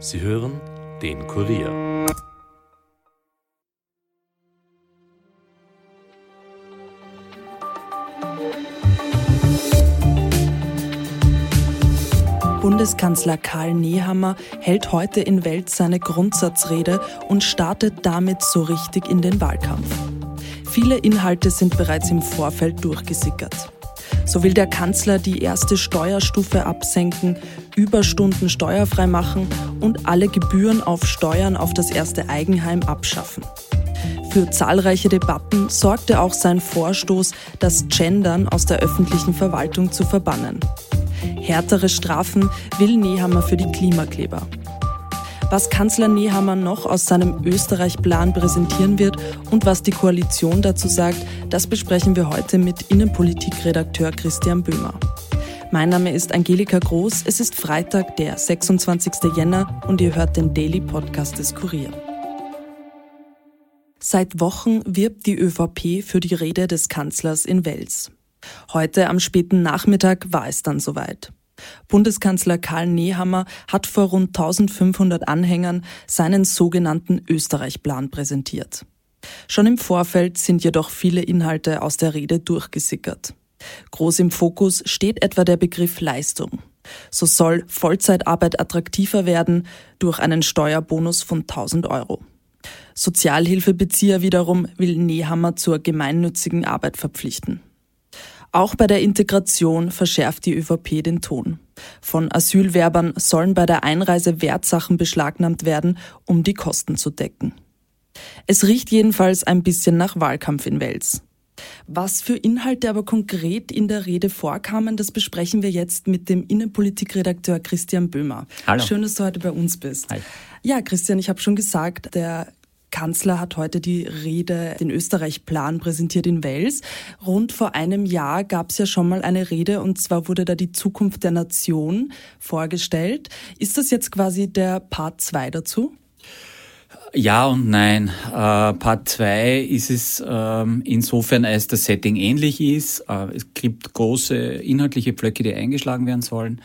Sie hören den Kurier. Bundeskanzler Karl Nehammer hält heute in Welt seine Grundsatzrede und startet damit so richtig in den Wahlkampf. Viele Inhalte sind bereits im Vorfeld durchgesickert. So will der Kanzler die erste Steuerstufe absenken, Überstunden steuerfrei machen und alle Gebühren auf Steuern auf das erste Eigenheim abschaffen. Für zahlreiche Debatten sorgte auch sein Vorstoß, das Gendern aus der öffentlichen Verwaltung zu verbannen. Härtere Strafen will Nehammer für die Klimakleber. Was Kanzler Nehammer noch aus seinem Österreich-Plan präsentieren wird und was die Koalition dazu sagt, das besprechen wir heute mit Innenpolitikredakteur Christian Böhmer. Mein Name ist Angelika Groß. Es ist Freitag, der 26. Jänner und ihr hört den Daily Podcast des Kurier. Seit Wochen wirbt die ÖVP für die Rede des Kanzlers in Wels. Heute am späten Nachmittag war es dann soweit. Bundeskanzler Karl Nehammer hat vor rund 1500 Anhängern seinen sogenannten Österreich-Plan präsentiert. Schon im Vorfeld sind jedoch viele Inhalte aus der Rede durchgesickert. Groß im Fokus steht etwa der Begriff Leistung. So soll Vollzeitarbeit attraktiver werden durch einen Steuerbonus von 1000 Euro. Sozialhilfebezieher wiederum will Nehammer zur gemeinnützigen Arbeit verpflichten. Auch bei der Integration verschärft die ÖVP den Ton. Von Asylwerbern sollen bei der Einreise Wertsachen beschlagnahmt werden, um die Kosten zu decken. Es riecht jedenfalls ein bisschen nach Wahlkampf in Wels. Was für Inhalte aber konkret in der Rede vorkamen, das besprechen wir jetzt mit dem Innenpolitikredakteur Christian Böhmer. Hallo. Schön, dass du heute bei uns bist. Hi. Ja, Christian, ich habe schon gesagt, der Kanzler hat heute die Rede, den Österreich-Plan präsentiert in Wels. Rund vor einem Jahr gab es ja schon mal eine Rede und zwar wurde da die Zukunft der Nation vorgestellt. Ist das jetzt quasi der Part 2 dazu? Ja und nein. Äh, Part 2 ist es ähm, insofern, als das Setting ähnlich ist. Äh, es gibt große inhaltliche Pflöcke, die eingeschlagen werden sollen.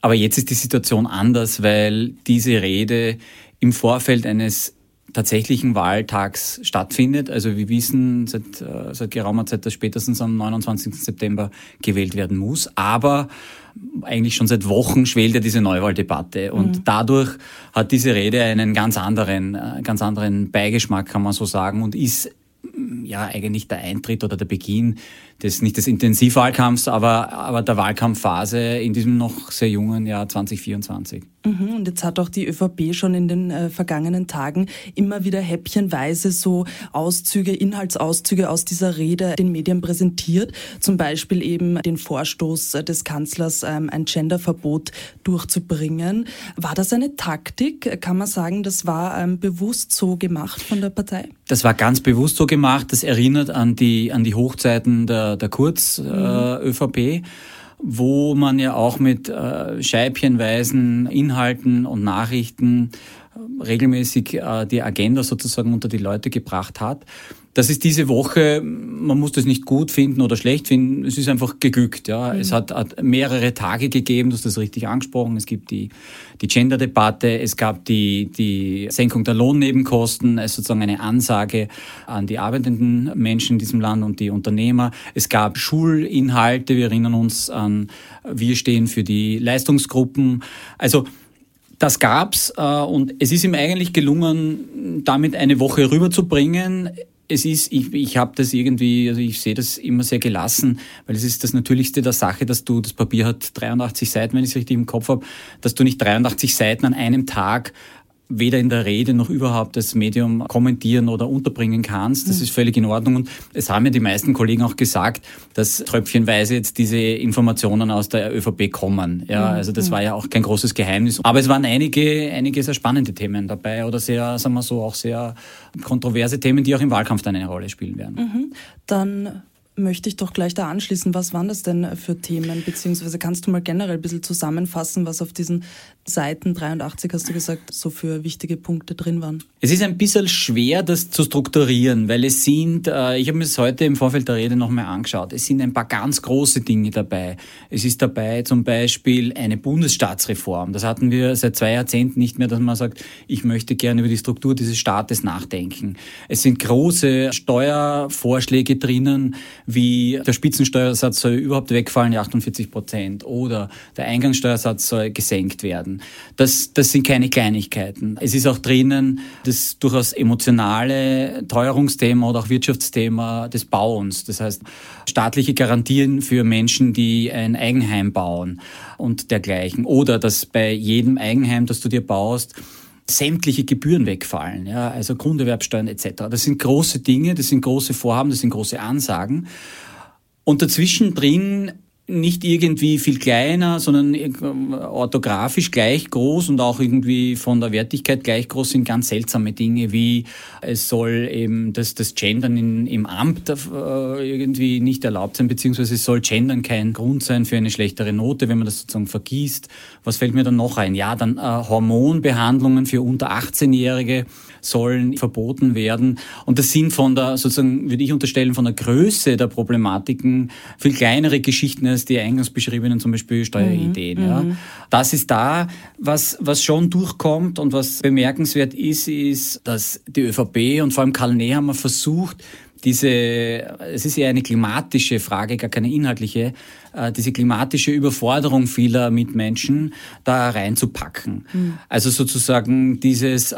Aber jetzt ist die Situation anders, weil diese Rede im Vorfeld eines tatsächlichen Wahltags stattfindet. Also wir wissen seit, äh, seit geraumer Zeit, dass spätestens am 29. September gewählt werden muss. Aber eigentlich schon seit Wochen schwelt ja diese Neuwahldebatte. Und mhm. dadurch hat diese Rede einen ganz anderen, äh, ganz anderen Beigeschmack, kann man so sagen, und ist ja eigentlich der Eintritt oder der Beginn des, nicht des Intensivwahlkampfs, aber, aber der Wahlkampfphase in diesem noch sehr jungen Jahr 2024. Mhm, und jetzt hat auch die ÖVP schon in den äh, vergangenen Tagen immer wieder häppchenweise so Auszüge, Inhaltsauszüge aus dieser Rede den Medien präsentiert. Zum Beispiel eben den Vorstoß äh, des Kanzlers, ähm, ein Genderverbot durchzubringen. War das eine Taktik? Kann man sagen, das war ähm, bewusst so gemacht von der Partei? Das war ganz bewusst so gemacht. Das erinnert an die, an die Hochzeiten der der, Kurz-ÖVP. Äh, wo man ja auch mit äh, scheibchenweisen Inhalten und Nachrichten äh, regelmäßig äh, die Agenda sozusagen unter die Leute gebracht hat. Das ist diese Woche, man muss das nicht gut finden oder schlecht finden, es ist einfach geglückt. Ja. Mhm. Es hat, hat, mehrere Tage gegeben, du hast das richtig angesprochen. Es gibt die, die Gender-Debatte, es gab die, die Senkung der Lohnnebenkosten, also sozusagen eine Ansage an die arbeitenden Menschen in diesem Land und die Unternehmer. Es gab Schulinhalte, wir erinnern uns an, wir stehen für die Leistungsgruppen. Also das gab's äh, und es ist ihm eigentlich gelungen, damit eine Woche rüberzubringen es ist, ich, ich habe das irgendwie, also ich sehe das immer sehr gelassen, weil es ist das Natürlichste der Sache, dass du, das Papier hat 83 Seiten, wenn ich es richtig im Kopf habe, dass du nicht 83 Seiten an einem Tag weder in der Rede noch überhaupt das Medium kommentieren oder unterbringen kannst. Das mhm. ist völlig in Ordnung. Und es haben ja die meisten Kollegen auch gesagt, dass tröpfchenweise jetzt diese Informationen aus der ÖVP kommen. Ja, mhm. also das mhm. war ja auch kein großes Geheimnis. Aber es waren einige, einige sehr spannende Themen dabei oder sehr, sagen wir so, auch sehr kontroverse Themen, die auch im Wahlkampf dann eine Rolle spielen werden. Mhm. Dann möchte ich doch gleich da anschließen. Was waren das denn für Themen? Beziehungsweise kannst du mal generell ein bisschen zusammenfassen, was auf diesen Seiten 83, hast du gesagt, so für wichtige Punkte drin waren? Es ist ein bisschen schwer, das zu strukturieren, weil es sind, äh, ich habe mir das heute im Vorfeld der Rede nochmal angeschaut, es sind ein paar ganz große Dinge dabei. Es ist dabei zum Beispiel eine Bundesstaatsreform. Das hatten wir seit zwei Jahrzehnten nicht mehr, dass man sagt, ich möchte gerne über die Struktur dieses Staates nachdenken. Es sind große Steuervorschläge drinnen, wie der Spitzensteuersatz soll überhaupt wegfallen, die 48 Prozent, oder der Eingangssteuersatz soll gesenkt werden. Das, das sind keine Kleinigkeiten. Es ist auch drinnen das durchaus emotionale Teuerungsthema oder auch Wirtschaftsthema des Bauens. Das heißt, staatliche Garantien für Menschen, die ein Eigenheim bauen und dergleichen. Oder dass bei jedem Eigenheim, das du dir baust, sämtliche Gebühren wegfallen, ja, also Grunderwerbsteuern etc. Das sind große Dinge, das sind große Vorhaben, das sind große Ansagen. Und dazwischen drin nicht irgendwie viel kleiner, sondern orthografisch gleich groß und auch irgendwie von der Wertigkeit gleich groß sind ganz seltsame Dinge, wie es soll eben das, das Gendern in, im Amt äh, irgendwie nicht erlaubt sein, beziehungsweise es soll Gendern kein Grund sein für eine schlechtere Note, wenn man das sozusagen vergießt. Was fällt mir dann noch ein? Ja, dann äh, Hormonbehandlungen für unter 18-Jährige sollen verboten werden. Und das sind von der, sozusagen, würde ich unterstellen, von der Größe der Problematiken viel kleinere Geschichten als die eingangs beschriebenen, zum Beispiel Steuerideen. Mhm. Ja. Das ist da, was, was schon durchkommt und was bemerkenswert ist, ist, dass die ÖVP und vor allem Karl Nehammer versucht, diese, es ist ja eine klimatische Frage, gar keine inhaltliche, äh, diese klimatische Überforderung vieler Mitmenschen da reinzupacken. Mhm. Also sozusagen dieses,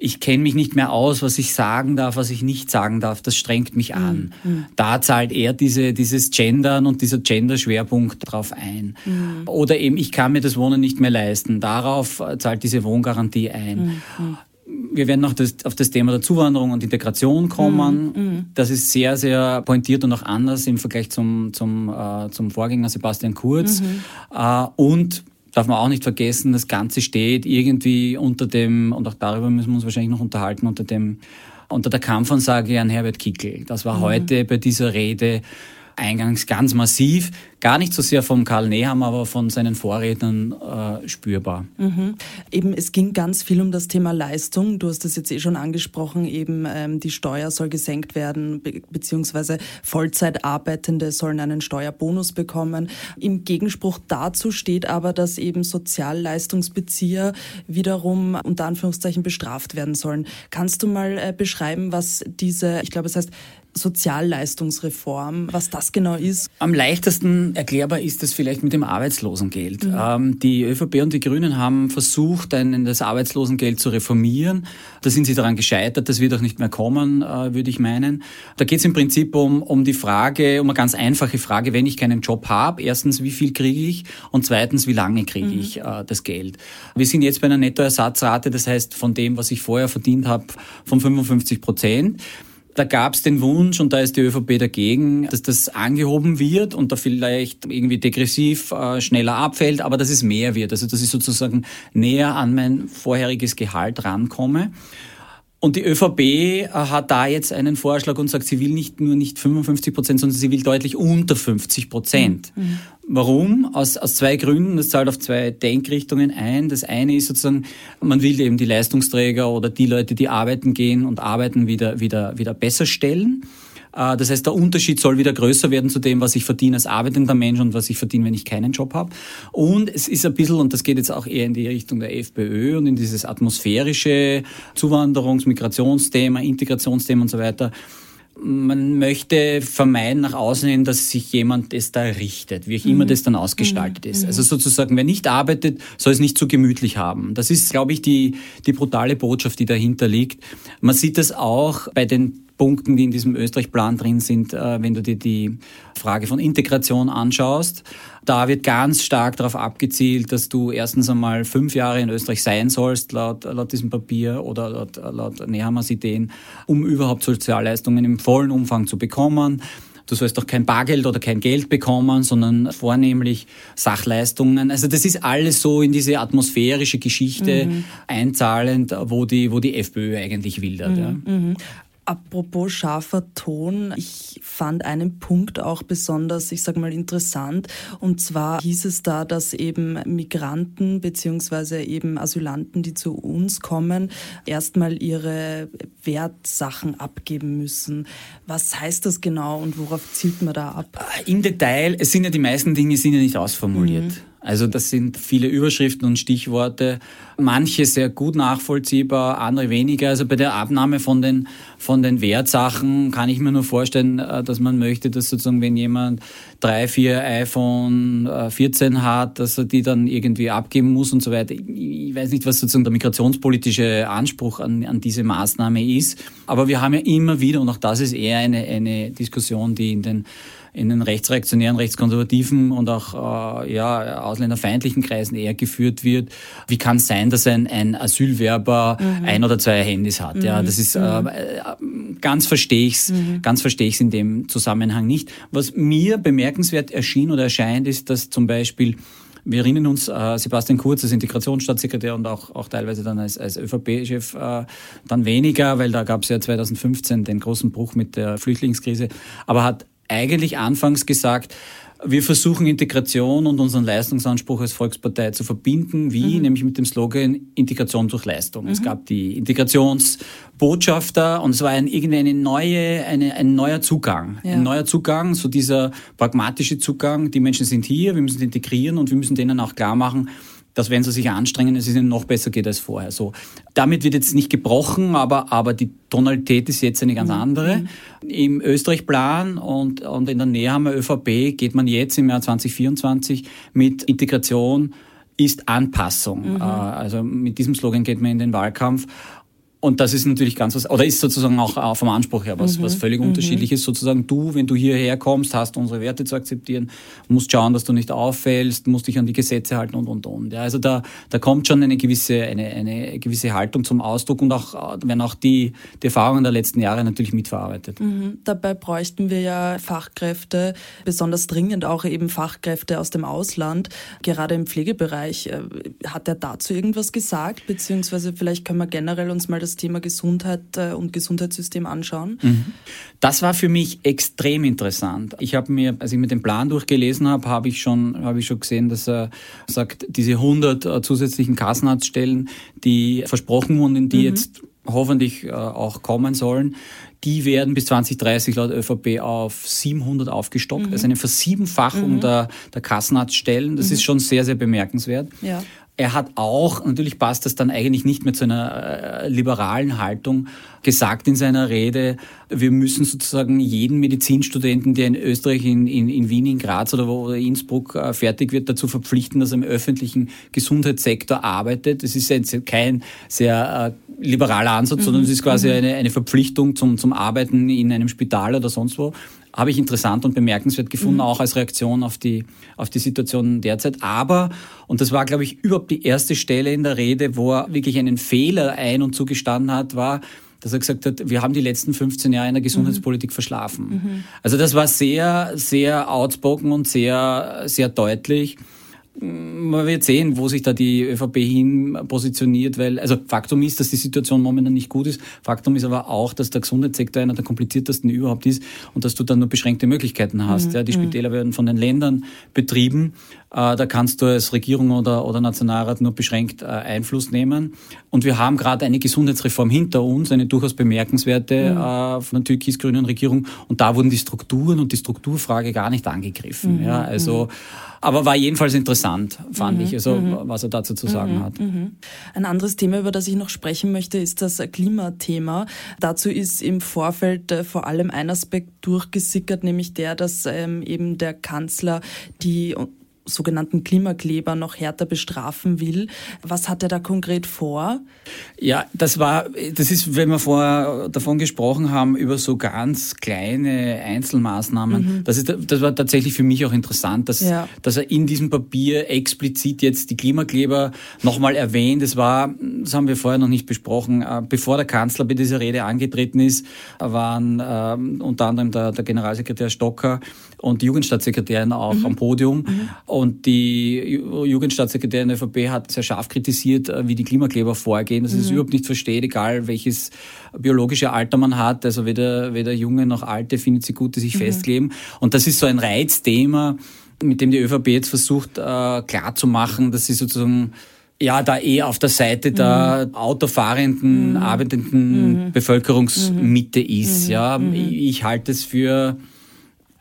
ich kenne mich nicht mehr aus, was ich sagen darf, was ich nicht sagen darf, das strengt mich an. Mhm. Da zahlt er diese, dieses Gendern und dieser Gender-Schwerpunkt drauf ein. Mhm. Oder eben, ich kann mir das Wohnen nicht mehr leisten. Darauf zahlt diese Wohngarantie ein. Mhm. Wir werden noch das, auf das Thema der Zuwanderung und Integration kommen. Mhm. Mhm. Das ist sehr, sehr pointiert und auch anders im Vergleich zum, zum, äh, zum Vorgänger Sebastian Kurz. Mhm. Äh, und darf man auch nicht vergessen, das Ganze steht irgendwie unter dem, und auch darüber müssen wir uns wahrscheinlich noch unterhalten, unter dem, unter der Kampfansage an Herbert Kickel. Das war mhm. heute bei dieser Rede eingangs ganz massiv gar nicht so sehr vom Karl Nehammer, aber von seinen Vorrednern äh, spürbar. Mhm. Eben, es ging ganz viel um das Thema Leistung. Du hast es jetzt eh schon angesprochen, eben ähm, die Steuer soll gesenkt werden, be beziehungsweise Vollzeitarbeitende sollen einen Steuerbonus bekommen. Im Gegenspruch dazu steht aber, dass eben Sozialleistungsbezieher wiederum unter Anführungszeichen bestraft werden sollen. Kannst du mal äh, beschreiben, was diese, ich glaube, es heißt Sozialleistungsreform, was das genau ist? Am leichtesten erklärbar ist es vielleicht mit dem Arbeitslosengeld. Mhm. Ähm, die ÖVP und die Grünen haben versucht, ein, das Arbeitslosengeld zu reformieren. Da sind sie daran gescheitert, das wird auch nicht mehr kommen, äh, würde ich meinen. Da geht es im Prinzip um, um die Frage, um eine ganz einfache Frage, wenn ich keinen Job habe, erstens, wie viel kriege ich und zweitens, wie lange kriege mhm. ich äh, das Geld. Wir sind jetzt bei einer Nettoersatzrate, das heißt von dem, was ich vorher verdient habe, von 55 Prozent. Da gab es den Wunsch, und da ist die ÖVP dagegen, dass das angehoben wird und da vielleicht irgendwie degressiv äh, schneller abfällt, aber dass es mehr wird. Also dass ich sozusagen näher an mein vorheriges Gehalt rankomme. Und die ÖVP äh, hat da jetzt einen Vorschlag und sagt, sie will nicht nur nicht 55 Prozent, sondern sie will deutlich unter 50 Prozent. Mhm. mhm. Warum? Aus, aus zwei Gründen. Das zahlt auf zwei Denkrichtungen ein. Das eine ist sozusagen, man will eben die Leistungsträger oder die Leute, die arbeiten gehen und arbeiten, wieder, wieder, wieder besser stellen. Äh, das heißt, der Unterschied soll wieder größer werden zu dem, was ich verdiene als arbeitender Mensch und was ich verdiene, wenn ich keinen Job habe. Und es ist ein bisschen, und das geht jetzt auch eher in die Richtung der FPÖ und in dieses atmosphärische Zuwanderungs-, Migrationsthema, Integrationsthema und so weiter, man möchte vermeiden nach außen hin, dass sich jemand es da richtet, wie auch immer mhm. das dann ausgestaltet mhm. ist. Also sozusagen, wer nicht arbeitet, soll es nicht zu so gemütlich haben. Das ist, glaube ich, die, die brutale Botschaft, die dahinter liegt. Man sieht das auch bei den Punkten, die in diesem Österreich-Plan drin sind, äh, wenn du dir die Frage von Integration anschaust. Da wird ganz stark darauf abgezielt, dass du erstens einmal fünf Jahre in Österreich sein sollst, laut, laut diesem Papier oder laut, laut Nehammers Ideen, um überhaupt Sozialleistungen im vollen Umfang zu bekommen. Du sollst doch kein Bargeld oder kein Geld bekommen, sondern vornehmlich Sachleistungen. Also das ist alles so in diese atmosphärische Geschichte mhm. einzahlend, wo die, wo die FPÖ eigentlich wildert. Mhm. Ja. Apropos scharfer Ton, ich fand einen Punkt auch besonders, ich sag mal, interessant. Und zwar hieß es da, dass eben Migranten beziehungsweise eben Asylanten, die zu uns kommen, erstmal ihre Wertsachen abgeben müssen. Was heißt das genau und worauf zielt man da ab? Im Detail, es sind ja die meisten Dinge sind ja nicht ausformuliert. Mhm. Also das sind viele Überschriften und Stichworte, manche sehr gut nachvollziehbar, andere weniger. Also bei der Abnahme von den, von den Wertsachen kann ich mir nur vorstellen, äh, dass man möchte, dass sozusagen, wenn jemand drei, vier iPhone 14 äh, hat, dass er die dann irgendwie abgeben muss und so weiter. Ich weiß nicht, was sozusagen der migrationspolitische Anspruch an, an diese Maßnahme ist. Aber wir haben ja immer wieder, und auch das ist eher eine, eine Diskussion, die in den in den rechtsreaktionären, rechtskonservativen und auch äh, ja, ausländerfeindlichen Kreisen eher geführt wird. Wie kann es sein, dass ein, ein Asylwerber mhm. ein oder zwei Handys hat? Mhm. Ja, das ist äh, mhm. ganz verstehe ich's, mhm. ganz verstehe ich's in dem Zusammenhang nicht. Was mir bemerkenswert erschien oder erscheint, ist, dass zum Beispiel wir erinnern uns, äh, Sebastian Kurz als Integrationsstaatssekretär und auch, auch teilweise dann als, als ÖVP-Chef äh, dann weniger, weil da gab es ja 2015 den großen Bruch mit der Flüchtlingskrise, aber hat eigentlich anfangs gesagt, wir versuchen Integration und unseren Leistungsanspruch als Volkspartei zu verbinden. Wie? Mhm. Nämlich mit dem Slogan Integration durch Leistung. Mhm. Es gab die Integrationsbotschafter und es war ein, irgendeine neue, eine, ein neuer Zugang. Ja. Ein neuer Zugang, so dieser pragmatische Zugang. Die Menschen sind hier, wir müssen integrieren und wir müssen denen auch klar machen, dass wenn sie sich anstrengen, es ihnen noch besser geht als vorher. So, damit wird jetzt nicht gebrochen, aber, aber die Tonalität ist jetzt eine ganz mhm. andere. Mhm. Im Österreich-Plan und, und in der Nähe haben wir ÖVP, geht man jetzt im Jahr 2024 mit Integration ist Anpassung. Mhm. Äh, also mit diesem Slogan geht man in den Wahlkampf. Und das ist natürlich ganz was, oder ist sozusagen auch vom Anspruch her was, mhm. was völlig mhm. unterschiedlich ist. Sozusagen du, wenn du hierher kommst, hast unsere Werte zu akzeptieren, musst schauen, dass du nicht auffällst, musst dich an die Gesetze halten und, und, und. Ja, also da, da kommt schon eine gewisse, eine, eine gewisse Haltung zum Ausdruck und auch, wenn auch die, die Erfahrungen der letzten Jahre natürlich mitverarbeitet. Mhm. Dabei bräuchten wir ja Fachkräfte, besonders dringend auch eben Fachkräfte aus dem Ausland, gerade im Pflegebereich. Äh, hat er dazu irgendwas gesagt? Beziehungsweise vielleicht können wir generell uns mal das das Thema Gesundheit äh, und Gesundheitssystem anschauen. Mhm. Das war für mich extrem interessant. Ich habe mir, als ich mir den Plan durchgelesen habe, habe ich schon, habe ich schon gesehen, dass er sagt, diese 100 äh, zusätzlichen Kassenarztstellen, die versprochen wurden, die mhm. jetzt hoffentlich äh, auch kommen sollen, die werden bis 2030 laut ÖVP auf 700 aufgestockt. Mhm. Also eine Versiebenfachung mhm. der, der Kassenarztstellen. Das mhm. ist schon sehr, sehr bemerkenswert. Ja. Er hat auch, natürlich passt das dann eigentlich nicht mehr zu einer äh, liberalen Haltung, gesagt in seiner Rede, wir müssen sozusagen jeden Medizinstudenten, der in Österreich, in, in, in Wien, in Graz oder, wo, oder Innsbruck äh, fertig wird, dazu verpflichten, dass er im öffentlichen Gesundheitssektor arbeitet. Das ist jetzt kein sehr äh, liberaler Ansatz, mhm. sondern es ist quasi mhm. eine, eine Verpflichtung zum, zum Arbeiten in einem Spital oder sonst wo habe ich interessant und bemerkenswert gefunden, mhm. auch als Reaktion auf die, auf die Situation derzeit. Aber, und das war, glaube ich, überhaupt die erste Stelle in der Rede, wo er wirklich einen Fehler ein- und zugestanden hat, war, dass er gesagt hat, wir haben die letzten 15 Jahre in der Gesundheitspolitik mhm. verschlafen. Mhm. Also das war sehr, sehr outspoken und sehr, sehr deutlich man wird sehen, wo sich da die ÖVP hin positioniert, weil, also Faktum ist, dass die Situation momentan nicht gut ist. Faktum ist aber auch, dass der Gesundheitssektor einer der kompliziertesten überhaupt ist und dass du dann nur beschränkte Möglichkeiten hast. Mhm. Ja, die mhm. Spitäler werden von den Ländern betrieben. Äh, da kannst du als Regierung oder, oder Nationalrat nur beschränkt äh, Einfluss nehmen. Und wir haben gerade eine Gesundheitsreform hinter uns, eine durchaus bemerkenswerte mhm. äh, von der türkis-grünen Regierung. Und da wurden die Strukturen und die Strukturfrage gar nicht angegriffen. Mhm. Ja, also, mhm. aber war jedenfalls interessant, fand mhm. ich, also mhm. was er dazu zu sagen hat. Ein anderes Thema, über das ich noch sprechen möchte, ist das Klimathema. Dazu ist im Vorfeld vor allem ein Aspekt durchgesickert, nämlich der, dass ähm, eben der Kanzler die sogenannten Klimakleber noch härter bestrafen will. Was hat er da konkret vor? Ja, das war, das ist, wenn wir vorher davon gesprochen haben, über so ganz kleine Einzelmaßnahmen. Mhm. Das, ist, das war tatsächlich für mich auch interessant, dass, ja. dass er in diesem Papier explizit jetzt die Klimakleber nochmal erwähnt. Das war, das haben wir vorher noch nicht besprochen, äh, bevor der Kanzler bei dieser Rede angetreten ist, waren äh, unter anderem der, der Generalsekretär Stocker und die Jugendstaatssekretärin auch mhm. am Podium. Mhm. Und die Jugendstaatssekretärin der ÖVP hat sehr scharf kritisiert, äh, wie die Klimakleber vorgehen, dass sie es überhaupt nicht versteht, egal welches biologische Alter man hat. Also weder, weder Junge noch Alte findet sie gut, die sich mhm. festkleben. Und das ist so ein Reizthema, mit dem die ÖVP jetzt versucht äh, klarzumachen, dass sie sozusagen ja da eh auf der Seite der mhm. autofahrenden, mhm. arbeitenden mhm. Bevölkerungsmitte ist. Mhm. Ja, mhm. ich, ich halte es für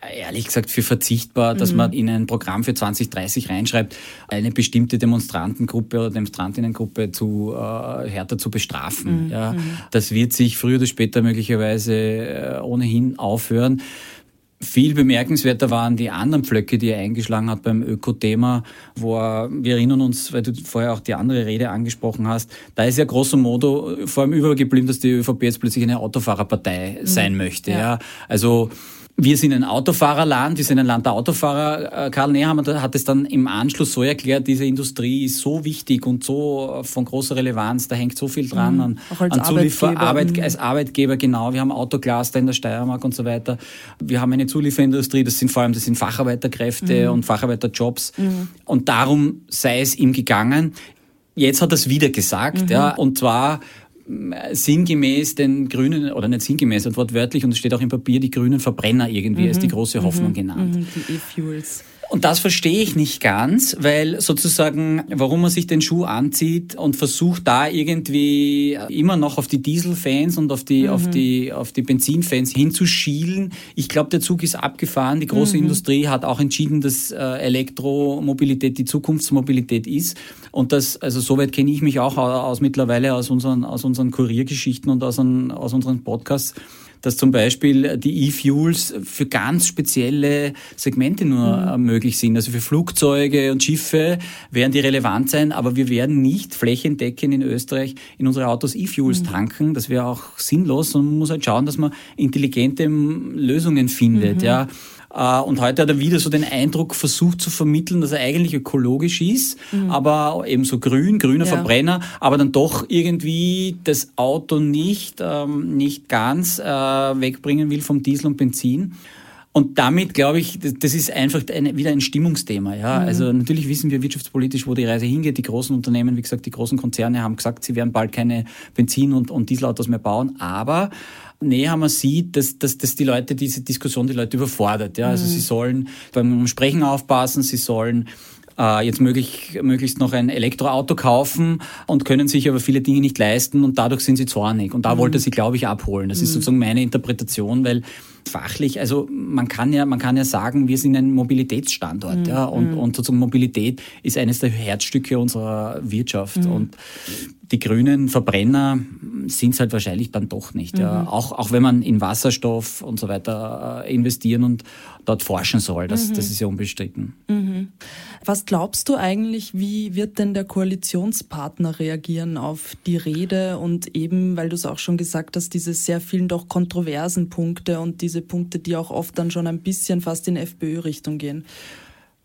ehrlich gesagt für verzichtbar, dass mhm. man in ein Programm für 2030 reinschreibt, eine bestimmte Demonstrantengruppe oder Demonstrantinnengruppe zu äh, härter zu bestrafen. Mhm. Ja, das wird sich früher oder später möglicherweise äh, ohnehin aufhören. Viel bemerkenswerter waren die anderen Pflöcke, die er eingeschlagen hat beim Öko-Thema, wo er, wir erinnern uns, weil du vorher auch die andere Rede angesprochen hast, da ist ja grosso modo vor allem übergeblieben, dass die ÖVP jetzt plötzlich eine Autofahrerpartei sein mhm. möchte. Ja. ja. Also wir sind ein Autofahrerland, wir sind ein Land der Autofahrer. Äh, Karl Nehammer hat es dann im Anschluss so erklärt, diese Industrie ist so wichtig und so von großer Relevanz, da hängt so viel dran mhm. an, an Zuliefer, Arbeit, mhm. als Arbeitgeber, genau. Wir haben Autocluster in der Steiermark und so weiter. Wir haben eine Zulieferindustrie, das sind vor allem, das sind Facharbeiterkräfte mhm. und Facharbeiterjobs. Mhm. Und darum sei es ihm gegangen. Jetzt hat er es wieder gesagt, mhm. ja, und zwar sinngemäß den Grünen, oder nicht sinngemäß, wortwörtlich, und es steht auch im Papier, die grünen Verbrenner irgendwie mhm. als die große Hoffnung mhm. genannt. Mhm. Die E-Fuels. Und das verstehe ich nicht ganz, weil sozusagen, warum man sich den Schuh anzieht und versucht da irgendwie immer noch auf die Dieselfans und auf die, mhm. auf die, auf die Benzinfans hinzuschielen. Ich glaube, der Zug ist abgefahren. Die große mhm. Industrie hat auch entschieden, dass äh, Elektromobilität die Zukunftsmobilität ist. Und das, also soweit kenne ich mich auch aus mittlerweile aus unseren, aus unseren Kuriergeschichten und aus, aus unseren Podcasts dass zum Beispiel die E-Fuels für ganz spezielle Segmente nur mhm. Äh, möglich sind. Also für Flugzeuge und Schiffe werden die relevant sein, aber wir werden nicht flächendeckend in Österreich in unsere Autos E-Fuels mhm. tanken. Das wäre auch sinnlos und man muss halt schauen, dass man intelligente Lösungen findet. Mhm. Ja. Äh, und heute hat er wieder so den Eindruck versucht zu vermitteln, dass er eigentlich ökologisch ist, mhm. aber eben so grün, grüner ja. Verbrenner, aber dann doch irgendwie das Auto nicht, ähm, nicht ganz äh, wegbringen will vom Diesel und Benzin. Und damit glaube ich, das ist einfach eine, wieder ein Stimmungsthema. Ja, mhm. also natürlich wissen wir wirtschaftspolitisch, wo die Reise hingeht. Die großen Unternehmen, wie gesagt, die großen Konzerne haben gesagt, sie werden bald keine Benzin- und, und Dieselautos mehr bauen. Aber Nehammer sieht, dass, dass, dass die Leute diese Diskussion die Leute überfordert. Ja? Also mhm. sie sollen beim Sprechen aufpassen, sie sollen äh, jetzt möglich, möglichst noch ein Elektroauto kaufen und können sich aber viele Dinge nicht leisten und dadurch sind sie zornig. Und da mhm. wollte sie, glaube ich, abholen. Das mhm. ist sozusagen meine Interpretation, weil fachlich, also man kann ja, man kann ja sagen, wir sind ein Mobilitätsstandort, mhm. ja, und, mhm. und sozusagen Mobilität ist eines der Herzstücke unserer Wirtschaft mhm. und die grünen Verbrenner sind es halt wahrscheinlich dann doch nicht. Mhm. Ja. Auch, auch wenn man in Wasserstoff und so weiter äh, investieren und dort forschen soll, das, mhm. das ist ja unbestritten. Mhm. Was glaubst du eigentlich, wie wird denn der Koalitionspartner reagieren auf die Rede und eben, weil du es auch schon gesagt hast, diese sehr vielen doch kontroversen Punkte und diese Punkte, die auch oft dann schon ein bisschen fast in FPÖ-Richtung gehen?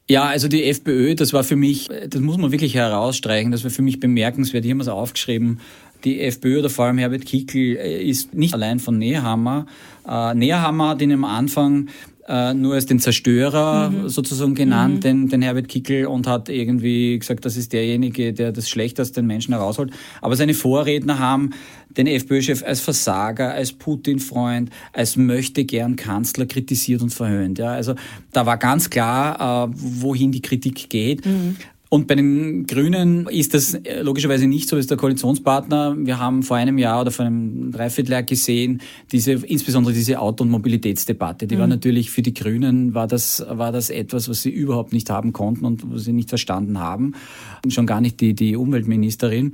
Ja, also die FPÖ, das war für mich, das muss man wirklich herausstreichen, das war für mich bemerkenswert. Ich habe mir es aufgeschrieben. Die FPÖ oder vor allem Herbert Kickl äh, ist nicht allein von Nehammer. Äh, Nehammer hat ihn am Anfang äh, nur als den Zerstörer mhm. sozusagen genannt, mhm. den, den Herbert Kickel, und hat irgendwie gesagt, das ist derjenige, der das Schlechteste den Menschen herausholt. Aber seine Vorredner haben den FPÖ-Chef als Versager, als Putin-Freund, als möchte gern Kanzler kritisiert und verhöhnt. Ja, also da war ganz klar, äh, wohin die Kritik geht. Mhm. Und bei den Grünen ist das äh, logischerweise nicht so, ist der Koalitionspartner. Wir haben vor einem Jahr oder vor einem Dreivierteljahr gesehen, diese, insbesondere diese Auto- und Mobilitätsdebatte. Die mhm. war natürlich für die Grünen, war das, war das etwas, was sie überhaupt nicht haben konnten und was sie nicht verstanden haben. Schon gar nicht die, die Umweltministerin.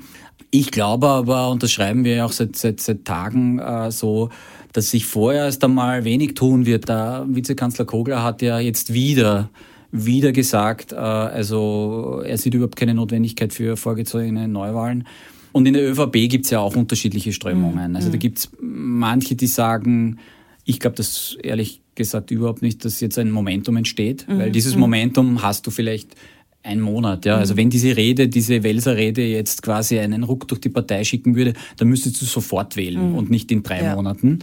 Ich glaube aber, und das schreiben wir ja auch seit, seit, seit Tagen äh, so, dass sich vorerst einmal wenig tun wird. Der Vizekanzler Kogler hat ja jetzt wieder wieder gesagt, äh, also er sieht überhaupt keine Notwendigkeit für vorgezogene Neuwahlen. Und in der ÖVP gibt es ja auch unterschiedliche Strömungen. Also da mhm. gibt es manche, die sagen, ich glaube das ehrlich gesagt überhaupt nicht, dass jetzt ein Momentum entsteht, mhm. weil dieses mhm. Momentum hast du vielleicht einen Monat, ja. Also wenn diese Rede, diese Welser Rede jetzt quasi einen Ruck durch die Partei schicken würde, dann müsstest du sofort wählen mhm. und nicht in drei ja. Monaten,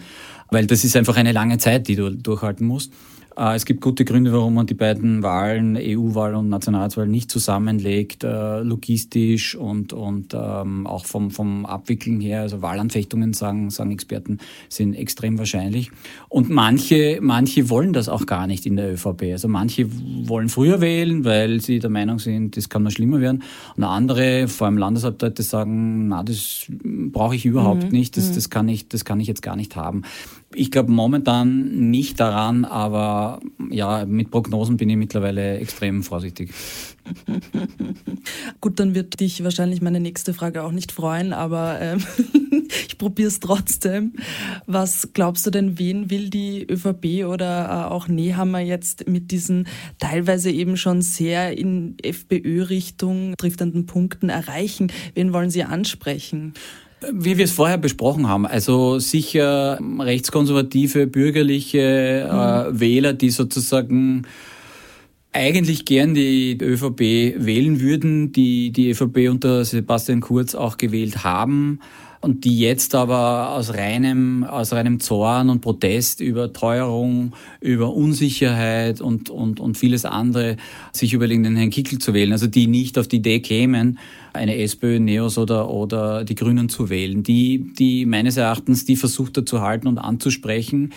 weil das ist einfach eine lange Zeit, die du durchhalten musst. Äh, es gibt gute Gründe, warum man die beiden Wahlen, EU-Wahl und Nationalratswahl, nicht zusammenlegt, äh, logistisch und, und ähm, auch vom, vom Abwickeln her. Also Wahlanfechtungen, sagen, sagen Experten, sind extrem wahrscheinlich. Und manche, manche wollen das auch gar nicht in der ÖVP. Also manche wollen früher wählen, weil sie der Meinung sind, das kann noch schlimmer werden. Und andere, vor allem Landeshauptleute, sagen, na, das brauche ich überhaupt mhm. nicht, das, mhm. das, kann ich, das kann ich jetzt gar nicht haben. Ich glaube momentan nicht daran, aber ja, mit Prognosen bin ich mittlerweile extrem vorsichtig. Gut, dann wird dich wahrscheinlich meine nächste Frage auch nicht freuen, aber ähm, ich probiere es trotzdem. Was glaubst du denn, wen will die ÖVP oder äh, auch Nehammer jetzt mit diesen teilweise eben schon sehr in FPÖ-Richtung driftenden Punkten erreichen? Wen wollen sie ansprechen? Wie wir es vorher besprochen haben, also sicher rechtskonservative, bürgerliche äh, mhm. Wähler, die sozusagen eigentlich gern die ÖVP wählen würden, die die ÖVP unter Sebastian Kurz auch gewählt haben und die jetzt aber aus reinem, aus reinem Zorn und Protest über Teuerung, über Unsicherheit und, und, und vieles andere sich überlegen, den Herrn Kickel zu wählen. Also die nicht auf die Idee kämen, eine SPÖ, Neos oder, oder die Grünen zu wählen. Die, die meines Erachtens die versucht er zu halten und anzusprechen.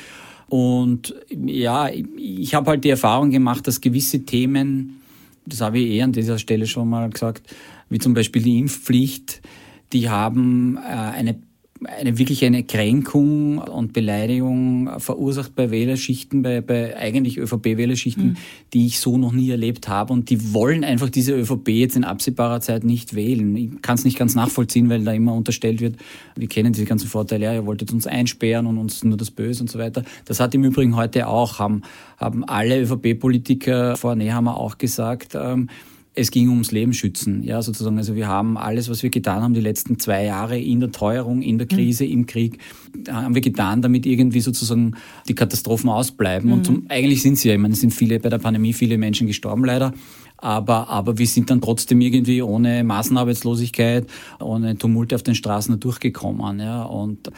Und ja, ich habe halt die Erfahrung gemacht, dass gewisse Themen, das habe ich eh an dieser Stelle schon mal gesagt, wie zum Beispiel die Impfpflicht, die haben äh, eine eine wirklich eine Kränkung und Beleidigung verursacht bei Wählerschichten, bei, bei eigentlich ÖVP-Wählerschichten, mhm. die ich so noch nie erlebt habe. Und die wollen einfach diese ÖVP jetzt in absehbarer Zeit nicht wählen. Ich kann es nicht ganz nachvollziehen, weil da immer unterstellt wird, wir kennen diese ganzen Vorteile, ja, ihr wolltet uns einsperren und uns nur das Böse und so weiter. Das hat im Übrigen heute auch, haben, haben alle ÖVP-Politiker vor Nehammer auch gesagt, ähm, es ging ums Leben schützen. Ja, sozusagen. Also wir haben alles, was wir getan haben, die letzten zwei Jahre in der Teuerung, in der mhm. Krise, mhm. im Krieg, haben wir getan, damit irgendwie sozusagen die Katastrophen ausbleiben. Mhm. Und zum, eigentlich sind sie ja, ich meine, es sind viele bei der Pandemie, viele Menschen gestorben leider. Aber, aber wir sind dann trotzdem irgendwie ohne Massenarbeitslosigkeit, ohne Tumulte auf den Straßen durchgekommen. Ja. Und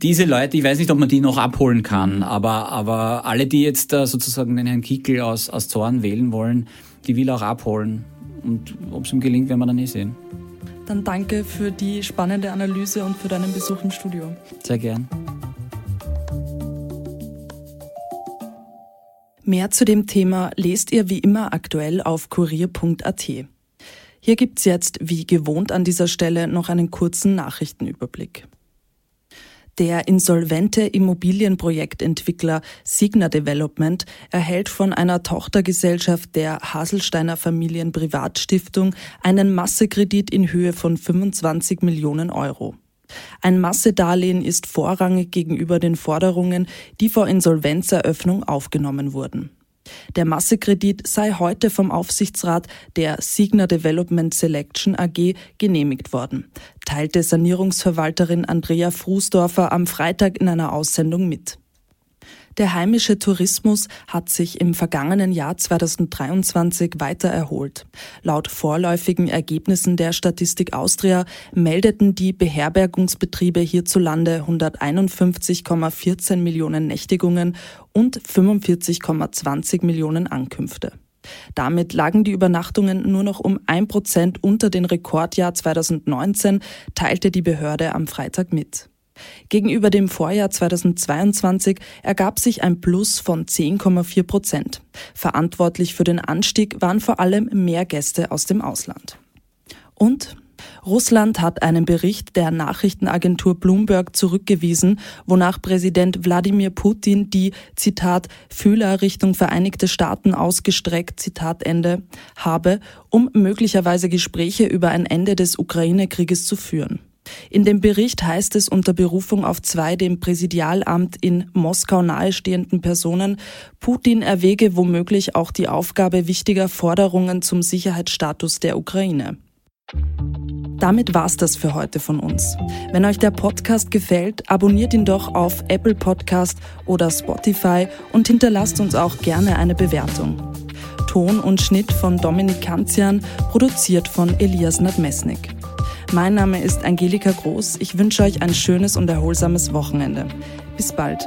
diese Leute, ich weiß nicht, ob man die noch abholen kann, aber, aber alle, die jetzt sozusagen den Herrn Kickel aus, aus Zorn wählen wollen, die will auch abholen. Und ob es ihm gelingt, werden wir dann eh sehen. Dann danke für die spannende Analyse und für deinen Besuch im Studio. Sehr gern. Mehr zu dem Thema lest ihr wie immer aktuell auf kurier.at. Hier gibt's jetzt, wie gewohnt an dieser Stelle, noch einen kurzen Nachrichtenüberblick. Der insolvente Immobilienprojektentwickler Signa Development erhält von einer Tochtergesellschaft der Haselsteiner Familien Privatstiftung einen Massekredit in Höhe von 25 Millionen Euro. Ein Massedarlehen ist vorrangig gegenüber den Forderungen, die vor Insolvenzeröffnung aufgenommen wurden. Der Massekredit sei heute vom Aufsichtsrat der Signa Development Selection AG genehmigt worden, teilte Sanierungsverwalterin Andrea Frusdorfer am Freitag in einer Aussendung mit. Der heimische Tourismus hat sich im vergangenen Jahr 2023 weiter erholt. Laut vorläufigen Ergebnissen der Statistik Austria meldeten die Beherbergungsbetriebe hierzulande 151,14 Millionen Nächtigungen und 45,20 Millionen Ankünfte. Damit lagen die Übernachtungen nur noch um ein Prozent unter den Rekordjahr 2019, teilte die Behörde am Freitag mit. Gegenüber dem Vorjahr 2022 ergab sich ein Plus von 10,4 Prozent. Verantwortlich für den Anstieg waren vor allem mehr Gäste aus dem Ausland. Und Russland hat einen Bericht der Nachrichtenagentur Bloomberg zurückgewiesen, wonach Präsident Wladimir Putin die, Zitat, Fühler Richtung Vereinigte Staaten ausgestreckt, Zitat Ende, habe, um möglicherweise Gespräche über ein Ende des Ukraine-Krieges zu führen. In dem Bericht heißt es unter Berufung auf zwei dem Präsidialamt in Moskau nahestehenden Personen, Putin erwäge womöglich auch die Aufgabe wichtiger Forderungen zum Sicherheitsstatus der Ukraine. Damit war's das für heute von uns. Wenn euch der Podcast gefällt, abonniert ihn doch auf Apple Podcast oder Spotify und hinterlasst uns auch gerne eine Bewertung. Ton und Schnitt von Dominik Kanzian, produziert von Elias Nadmesnik. Mein Name ist Angelika Groß. Ich wünsche euch ein schönes und erholsames Wochenende. Bis bald.